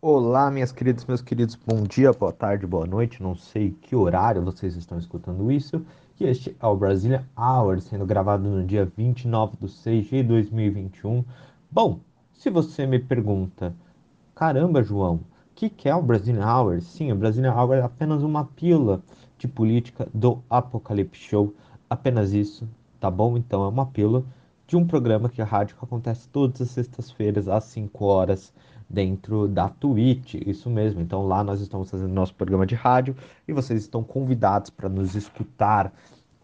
Olá, minhas queridas, meus queridos, bom dia, boa tarde, boa noite, não sei que horário vocês estão escutando isso. E este é o Brasília Hour, sendo gravado no dia 29 de 6 de 2021. Bom, se você me pergunta, caramba, João, o que, que é o Brasília Hour? Sim, o Brasília Hour é apenas uma pílula de política do Apocalipse Show, apenas isso, tá bom? Então é uma pílula de um programa que a rádio acontece todas as sextas-feiras às 5 horas dentro da Twitch, isso mesmo. Então lá nós estamos fazendo nosso programa de rádio e vocês estão convidados para nos escutar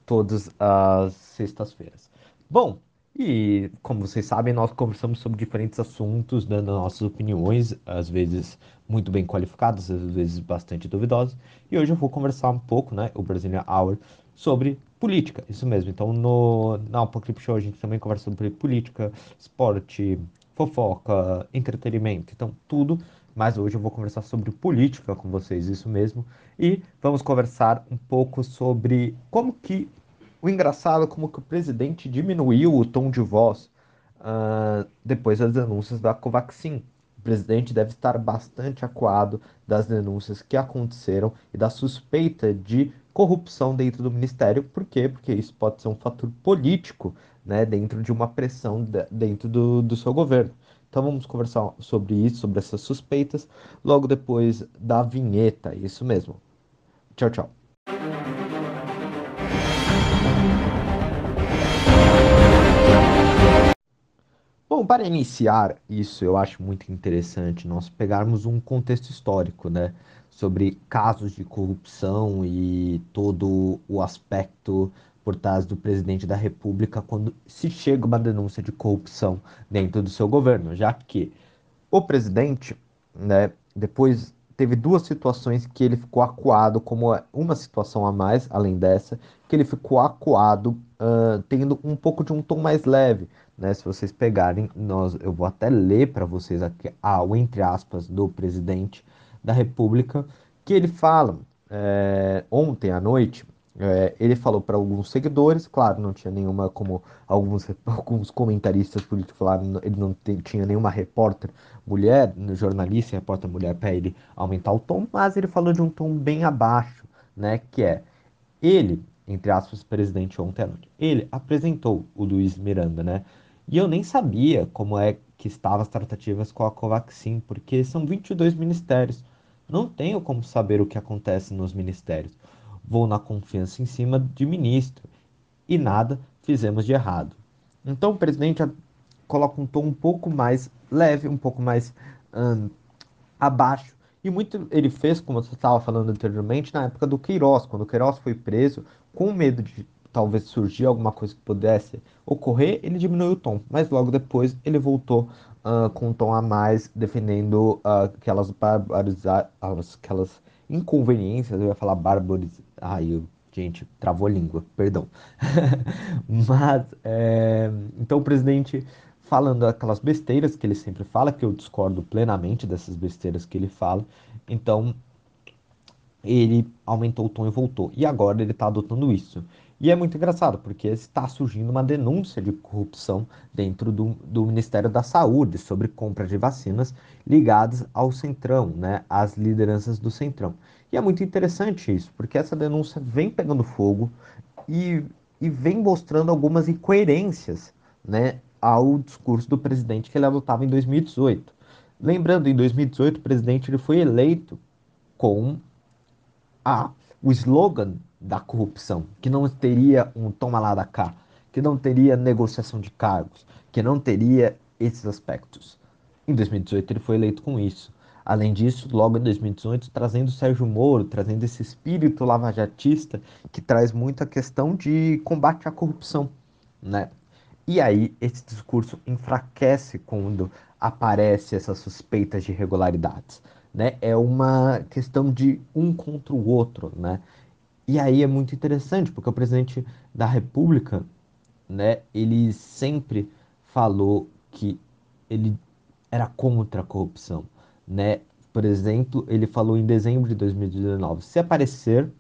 todas as sextas-feiras. Bom, e como vocês sabem, nós conversamos sobre diferentes assuntos, dando nossas opiniões, às vezes muito bem qualificadas, às vezes bastante duvidosas. E hoje eu vou conversar um pouco, né, o Brasília Hour, sobre política, isso mesmo. Então, no, na Apocalipse Show a gente também conversa sobre política, esporte, fofoca, entretenimento, então tudo. Mas hoje eu vou conversar sobre política com vocês, isso mesmo. E vamos conversar um pouco sobre como que o engraçado, como que o presidente diminuiu o tom de voz uh, depois das denúncias da Covaxin presidente deve estar bastante acuado das denúncias que aconteceram e da suspeita de corrupção dentro do ministério. Por quê? Porque isso pode ser um fator político né, dentro de uma pressão de, dentro do, do seu governo. Então vamos conversar sobre isso, sobre essas suspeitas, logo depois da vinheta. Isso mesmo. Tchau, tchau. Bom, para iniciar isso, eu acho muito interessante nós pegarmos um contexto histórico, né, sobre casos de corrupção e todo o aspecto por trás do presidente da República quando se chega uma denúncia de corrupção dentro do seu governo, já que o presidente, né, depois teve duas situações que ele ficou acuado, como uma situação a mais, além dessa, que ele ficou acuado, uh, tendo um pouco de um tom mais leve, né? Se vocês pegarem, nós, eu vou até ler para vocês aqui ah, o entre aspas do presidente da República, que ele fala é, ontem à noite. É, ele falou para alguns seguidores, claro, não tinha nenhuma, como alguns, alguns comentaristas políticos falaram, ele não tinha nenhuma repórter mulher, jornalista, repórter mulher para ele aumentar o tom, mas ele falou de um tom bem abaixo, né? Que é ele, entre aspas, presidente ontem à noite, ele apresentou o Luiz Miranda, né? E eu nem sabia como é que estavam as tratativas com a Covaxin, porque são 22 ministérios. Não tenho como saber o que acontece nos ministérios. Vou na confiança em cima de ministro. E nada fizemos de errado. Então o presidente coloca um tom um pouco mais leve, um pouco mais abaixo. E muito ele fez, como você estava falando anteriormente, na época do Queiroz. Quando o Queiroz foi preso, com medo de talvez surgir alguma coisa que pudesse ocorrer, ele diminuiu o tom, mas logo depois ele voltou uh, com um tom a mais, defendendo uh, aquelas barbariza aquelas inconveniências, eu ia falar bárbaros, ai, eu, gente, travou a língua, perdão. mas, é... então o presidente falando aquelas besteiras que ele sempre fala, que eu discordo plenamente dessas besteiras que ele fala, então ele aumentou o tom e voltou. E agora ele está adotando isso. E é muito engraçado, porque está surgindo uma denúncia de corrupção dentro do, do Ministério da Saúde sobre compra de vacinas ligadas ao Centrão, né, às lideranças do Centrão. E é muito interessante isso, porque essa denúncia vem pegando fogo e, e vem mostrando algumas incoerências né, ao discurso do presidente que ele adotava em 2018. Lembrando, em 2018, o presidente ele foi eleito com a, o slogan da corrupção, que não teria um toma lá da cá, que não teria negociação de cargos, que não teria esses aspectos. Em 2018 ele foi eleito com isso. Além disso, logo em 2018, trazendo Sérgio Moro, trazendo esse espírito lavajatista que traz muita questão de combate à corrupção, né? E aí esse discurso enfraquece quando aparece essas suspeitas de irregularidades, né? É uma questão de um contra o outro, né? E aí é muito interessante, porque o presidente da República, né, ele sempre falou que ele era contra a corrupção, né? Por exemplo, ele falou em dezembro de 2019, se aparecer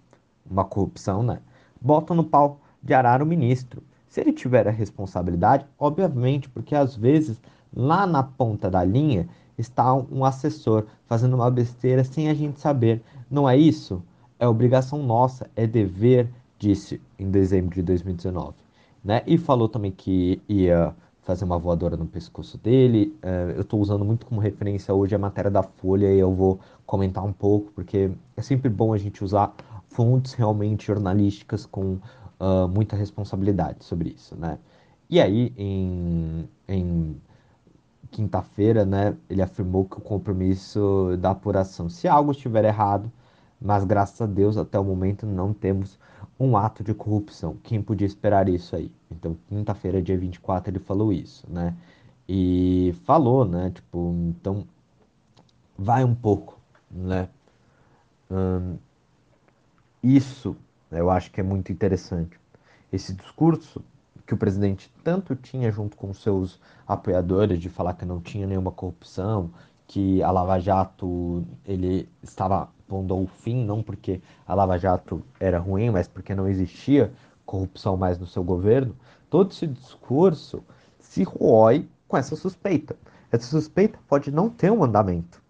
uma corrupção, né, bota no pau de arar o ministro. Se ele tiver a responsabilidade, obviamente, porque às vezes lá na ponta da linha está um assessor fazendo uma besteira sem a gente saber. Não é isso? É obrigação nossa, é dever, disse em dezembro de 2019. Né? E falou também que ia fazer uma voadora no pescoço dele. Uh, eu estou usando muito como referência hoje a matéria da Folha e eu vou comentar um pouco, porque é sempre bom a gente usar fontes realmente jornalísticas com uh, muita responsabilidade sobre isso, né? E aí, em, em quinta-feira, né, ele afirmou que o compromisso da apuração, se algo estiver errado, mas graças a Deus, até o momento, não temos um ato de corrupção. Quem podia esperar isso aí? Então, quinta-feira, dia 24, ele falou isso, né? E falou, né? Tipo, então, vai um pouco, né? Hum, isso eu acho que é muito interessante. Esse discurso que o presidente tanto tinha junto com seus apoiadores de falar que não tinha nenhuma corrupção, que a Lava Jato ele estava pondo ao fim, não porque a Lava Jato era ruim, mas porque não existia corrupção mais no seu governo. Todo esse discurso se rói com essa suspeita. Essa suspeita pode não ter um andamento.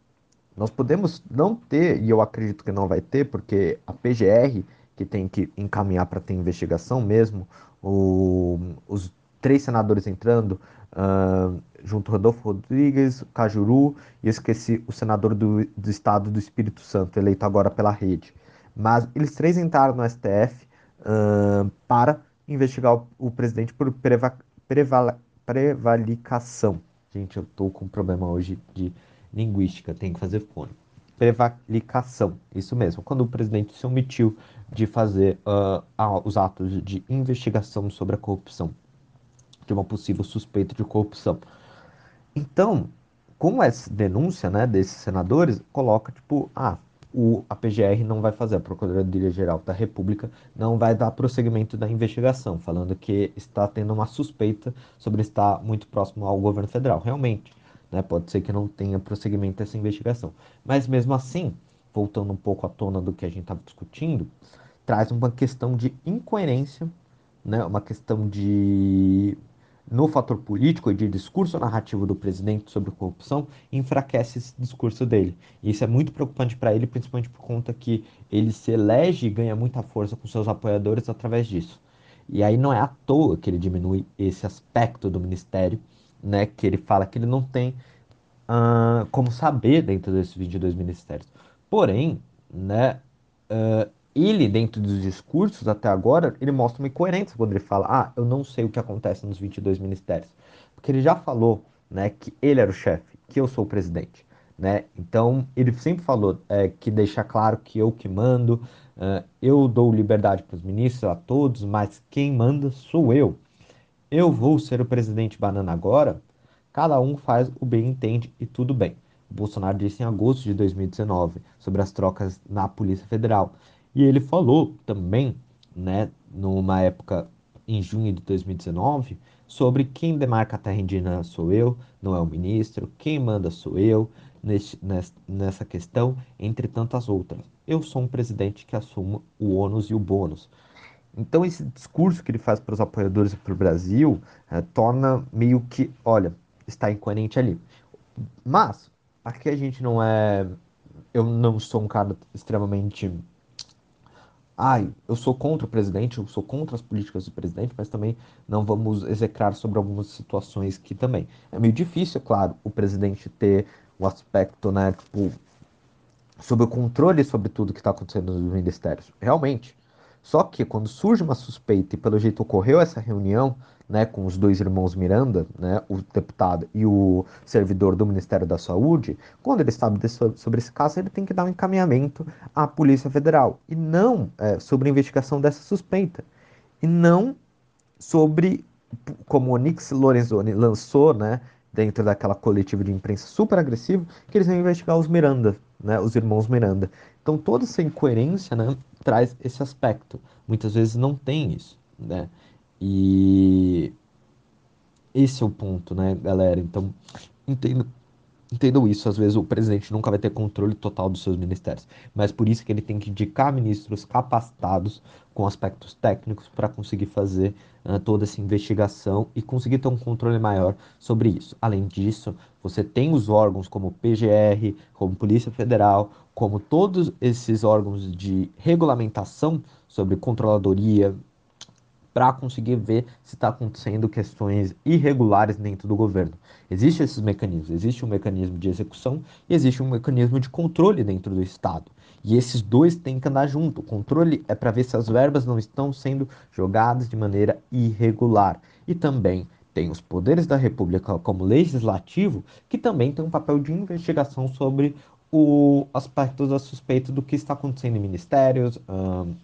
Nós podemos não ter, e eu acredito que não vai ter, porque a PGR, que tem que encaminhar para ter investigação mesmo, o, os três senadores entrando, uh, junto Rodolfo Rodrigues, Cajuru, e esqueci o senador do, do estado do Espírito Santo, eleito agora pela rede. Mas eles três entraram no STF uh, para investigar o, o presidente por preva, prevala, prevalicação. Gente, eu tô com um problema hoje de linguística, tenho que fazer fone. Prevalicação, isso mesmo. Quando o presidente se omitiu de fazer uh, os atos de investigação sobre a corrupção, de uma possível suspeita de corrupção. Então, com essa denúncia né, desses senadores, coloca tipo, ah, o, a PGR não vai fazer, a Procuradoria-Geral da República não vai dar prosseguimento da investigação, falando que está tendo uma suspeita sobre estar muito próximo ao governo federal. Realmente, né, pode ser que não tenha prosseguimento dessa investigação. Mas mesmo assim, voltando um pouco à tona do que a gente estava discutindo, traz uma questão de incoerência, né, uma questão de no fator político e de discurso narrativo do presidente sobre corrupção enfraquece esse discurso dele. E isso é muito preocupante para ele, principalmente por conta que ele se elege e ganha muita força com seus apoiadores através disso. E aí não é à toa que ele diminui esse aspecto do ministério, né, que ele fala que ele não tem uh, como saber dentro desses 22 ministérios. Porém, né, uh, ele, dentro dos discursos até agora, ele mostra uma incoerência quando ele fala, ah, eu não sei o que acontece nos 22 ministérios. Porque ele já falou, né, que ele era o chefe, que eu sou o presidente, né? Então, ele sempre falou é, que deixa claro que eu que mando, uh, eu dou liberdade para os ministros, a todos, mas quem manda sou eu. Eu vou ser o presidente banana agora, cada um faz o bem entende e tudo bem. Bolsonaro disse em agosto de 2019 sobre as trocas na Polícia Federal. E ele falou também, né, numa época em junho de 2019, sobre quem demarca a terra indígena sou eu, não é o ministro, quem manda sou eu, nesse, nessa questão, entre tantas outras. Eu sou um presidente que assumo o ônus e o bônus. Então, esse discurso que ele faz para os apoiadores e para o Brasil é, torna meio que, olha, está incoerente ali. Mas, aqui a gente não é. Eu não sou um cara extremamente ai, eu sou contra o presidente, eu sou contra as políticas do presidente, mas também não vamos execrar sobre algumas situações que também. É meio difícil, é claro, o presidente ter o aspecto, né, tipo, sobre o controle sobre tudo que está acontecendo nos ministérios. Realmente. Só que quando surge uma suspeita, e pelo jeito ocorreu essa reunião, né, com os dois irmãos Miranda, né, o deputado e o servidor do Ministério da Saúde, quando ele sabe sobre esse caso, ele tem que dar um encaminhamento à Polícia Federal e não é, sobre a investigação dessa suspeita. E não sobre como o Nix Lorenzoni lançou, né, dentro daquela coletiva de imprensa super agressivo, que eles vão investigar os Miranda, né, os irmãos Miranda. Então toda essa incoerência, né, traz esse aspecto. Muitas vezes não tem isso, né? E esse é o ponto, né, galera? Então, entendo Entendam isso, às vezes o presidente nunca vai ter controle total dos seus ministérios, mas por isso que ele tem que indicar ministros capacitados com aspectos técnicos para conseguir fazer uh, toda essa investigação e conseguir ter um controle maior sobre isso. Além disso, você tem os órgãos como PGR, como Polícia Federal, como todos esses órgãos de regulamentação sobre controladoria, para conseguir ver se está acontecendo questões irregulares dentro do governo. Existem esses mecanismos, existe um mecanismo de execução e existe um mecanismo de controle dentro do Estado. E esses dois têm que andar junto. O controle é para ver se as verbas não estão sendo jogadas de maneira irregular. E também tem os poderes da República como legislativo, que também tem um papel de investigação sobre o aspecto da suspeita do que está acontecendo em ministérios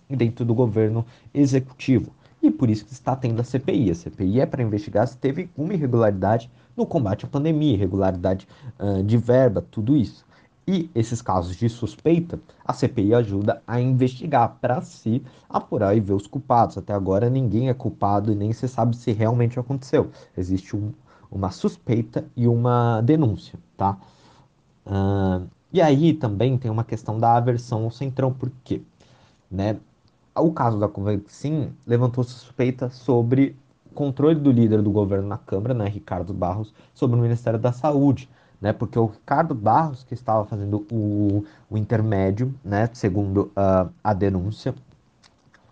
e dentro do governo executivo. E por isso que está tendo a CPI. A CPI é para investigar se teve alguma irregularidade no combate à pandemia, irregularidade uh, de verba, tudo isso. E esses casos de suspeita, a CPI ajuda a investigar para se apurar e ver os culpados. Até agora ninguém é culpado e nem se sabe se realmente aconteceu. Existe um, uma suspeita e uma denúncia, tá? Uh, e aí também tem uma questão da aversão ao centrão, por quê? Né? O caso da Covaxin levantou suspeita sobre controle do líder do governo na Câmara, né, Ricardo Barros, sobre o Ministério da Saúde, né, porque o Ricardo Barros que estava fazendo o, o intermédio, né, segundo uh, a denúncia,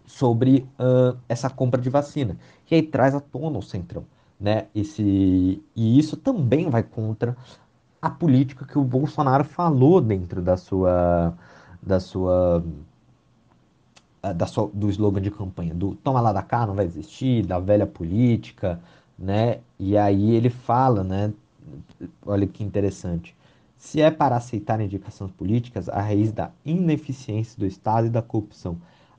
sobre uh, essa compra de vacina. E aí traz à tona o Centrão, né, esse, e isso também vai contra a política que o Bolsonaro falou dentro da sua, da sua da sua, do slogan de campanha, do toma lá da cá, não vai existir, da velha política, né? E aí ele fala, né? Olha que interessante. Se é para aceitar indicações políticas, a raiz da ineficiência do Estado e da corrupção.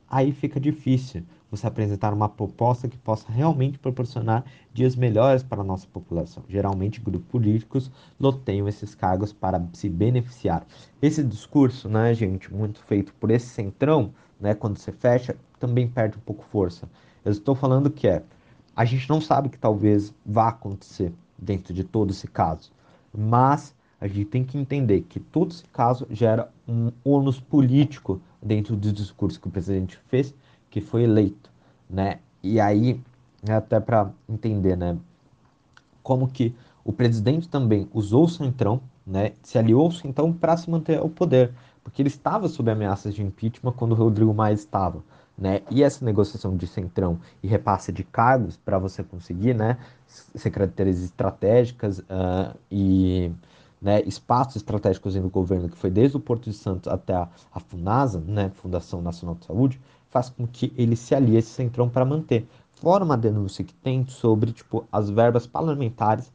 Aí fica difícil você apresentar uma proposta que possa realmente proporcionar dias melhores para a nossa população. Geralmente, grupos políticos loteiam esses cargos para se beneficiar. Esse discurso, né, gente, muito feito por esse centrão, né, quando você fecha, também perde um pouco força. Eu estou falando que é, a gente não sabe que talvez vá acontecer dentro de todo esse caso, mas a gente tem que entender que todo esse caso gera um ônus político dentro do discurso que o presidente fez, que foi eleito, né? E aí, é até para entender, né, como que o presidente também usou o Centrão, né, se aliou ao Centrão para se manter ao poder porque ele estava sob ameaças de impeachment quando o Rodrigo Maia estava. Né? E essa negociação de centrão e repasse de cargos para você conseguir né, secretarias estratégicas uh, e né, espaços estratégicos no governo, que foi desde o Porto de Santos até a, a FUNASA, né, Fundação Nacional de Saúde, faz com que ele se alie a esse centrão para manter. Fora uma denúncia que tem sobre tipo, as verbas parlamentares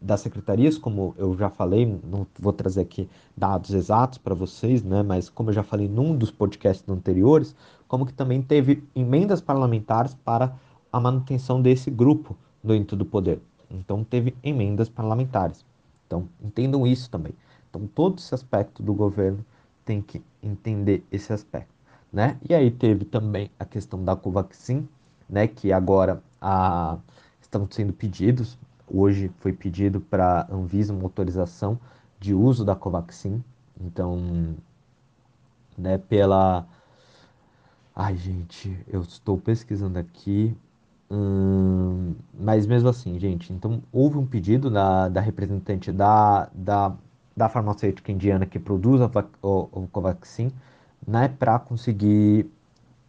das secretarias, como eu já falei, não vou trazer aqui dados exatos para vocês, né, mas como eu já falei num dos podcasts anteriores, como que também teve emendas parlamentares para a manutenção desse grupo dentro do poder. Então teve emendas parlamentares. Então entendam isso também. Então todo esse aspecto do governo tem que entender esse aspecto, né? E aí teve também a questão da Covaxin, né, que agora a, estão sendo pedidos Hoje foi pedido para a Anvisa uma autorização de uso da Covaxin. Então, né, pela. Ai, gente, eu estou pesquisando aqui. Hum, mas mesmo assim, gente, então houve um pedido da, da representante da, da, da farmacêutica indiana que produz a, o, o Covaxin, né, para conseguir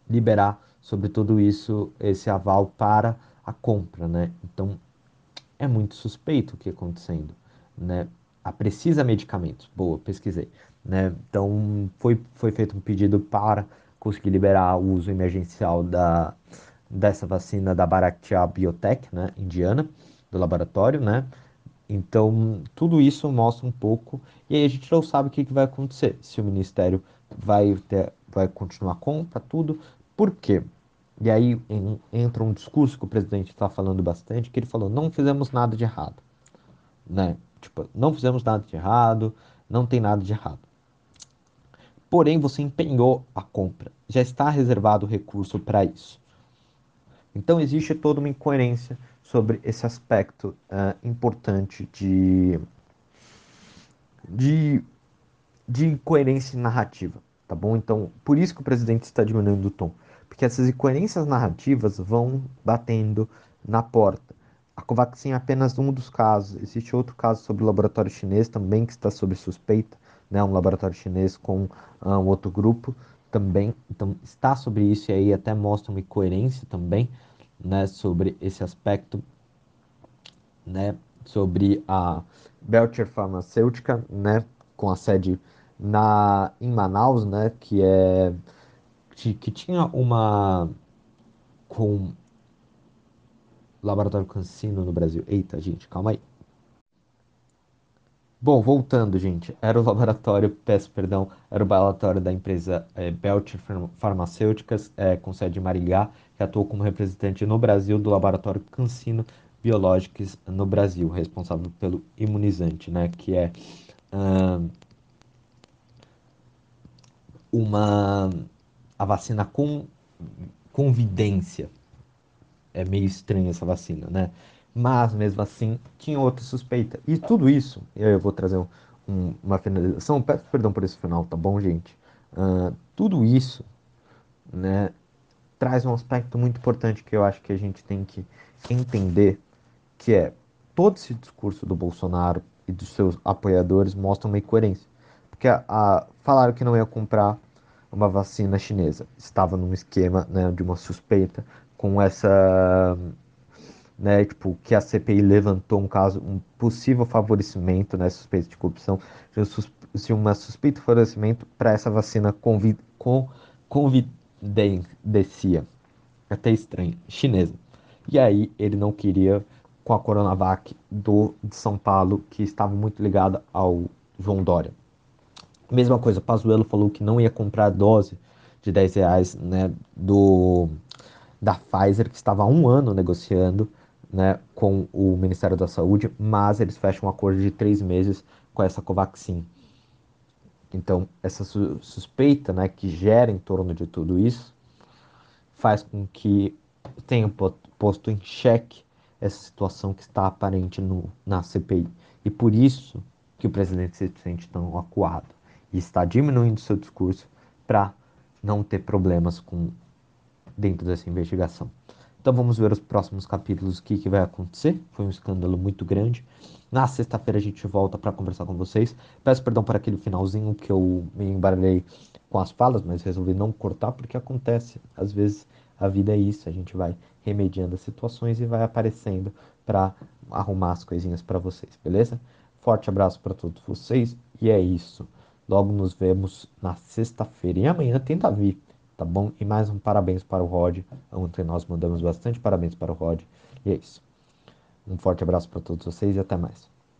liberar sobre tudo isso esse aval para a compra, né? Então é muito suspeito o que está acontecendo, né? A precisa medicamentos, boa, pesquisei, né? Então foi, foi feito um pedido para conseguir liberar o uso emergencial da, dessa vacina da Bharatiya Biotech, né, indiana, do laboratório, né? Então, tudo isso mostra um pouco, e aí a gente não sabe o que, que vai acontecer, se o Ministério vai, ter, vai continuar a compra, tudo, por quê? E aí entra um discurso que o presidente está falando bastante, que ele falou, não fizemos nada de errado. Né? Tipo, não fizemos nada de errado, não tem nada de errado. Porém, você empenhou a compra, já está reservado o recurso para isso. Então, existe toda uma incoerência sobre esse aspecto uh, importante de, de, de incoerência narrativa, tá bom? Então, por isso que o presidente está diminuindo o tom, porque essas incoerências narrativas vão batendo na porta. A Covaxin é apenas um dos casos. Existe outro caso sobre o laboratório chinês também que está sob suspeita, né? Um laboratório chinês com ah, um outro grupo também, então está sobre isso e aí até mostra uma incoerência também, né? Sobre esse aspecto, né? Sobre a Belcher Farmacêutica, né? Com a sede na em Manaus, né? Que é que tinha uma com Laboratório Cancino no Brasil. Eita, gente, calma aí. Bom, voltando, gente, era o laboratório, peço perdão, era o laboratório da empresa é, Farmacêuticas, é, com sede em Maringá, que atuou como representante no Brasil do laboratório Cancino Biológicos no Brasil, responsável pelo imunizante, né, que é uma a vacina com convidência, é meio estranha essa vacina, né? Mas mesmo assim tinha outra suspeita. E tudo isso, eu vou trazer um, um, uma finalização, peço perdão por esse final, tá bom, gente? Uh, tudo isso, né, traz um aspecto muito importante que eu acho que a gente tem que entender, que é todo esse discurso do Bolsonaro e dos seus apoiadores mostra uma incoerência. Porque a, a, falaram que não ia comprar uma vacina chinesa. Estava num esquema né, de uma suspeita com essa, né, tipo, que a CPI levantou um caso, um possível favorecimento, né, suspeita de corrupção, se uma suspeita de favorecimento para essa vacina convid, com, convidencia, até estranho, chinesa. E aí ele não queria com a Coronavac do, de São Paulo, que estava muito ligada ao João Dória. Mesma coisa, Pazuello falou que não ia comprar a dose de 10 reais né, do, da Pfizer, que estava há um ano negociando né, com o Ministério da Saúde, mas eles fecham um acordo de três meses com essa Covaxin. Então, essa su suspeita né, que gera em torno de tudo isso faz com que tenha posto em xeque essa situação que está aparente no, na CPI. E por isso que o presidente se sente tão acuado e está diminuindo seu discurso para não ter problemas com dentro dessa investigação. Então vamos ver os próximos capítulos, o que, que vai acontecer. Foi um escândalo muito grande. Na sexta-feira a gente volta para conversar com vocês. Peço perdão por aquele finalzinho que eu me embaralhei com as falas, mas resolvi não cortar porque acontece. Às vezes a vida é isso, a gente vai remediando as situações e vai aparecendo para arrumar as coisinhas para vocês, beleza? Forte abraço para todos vocês e é isso. Logo nos vemos na sexta-feira e amanhã tenta vir tá bom? E mais um parabéns para o Rod. Ontem nós mandamos bastante parabéns para o Rod. E é isso. Um forte abraço para todos vocês e até mais.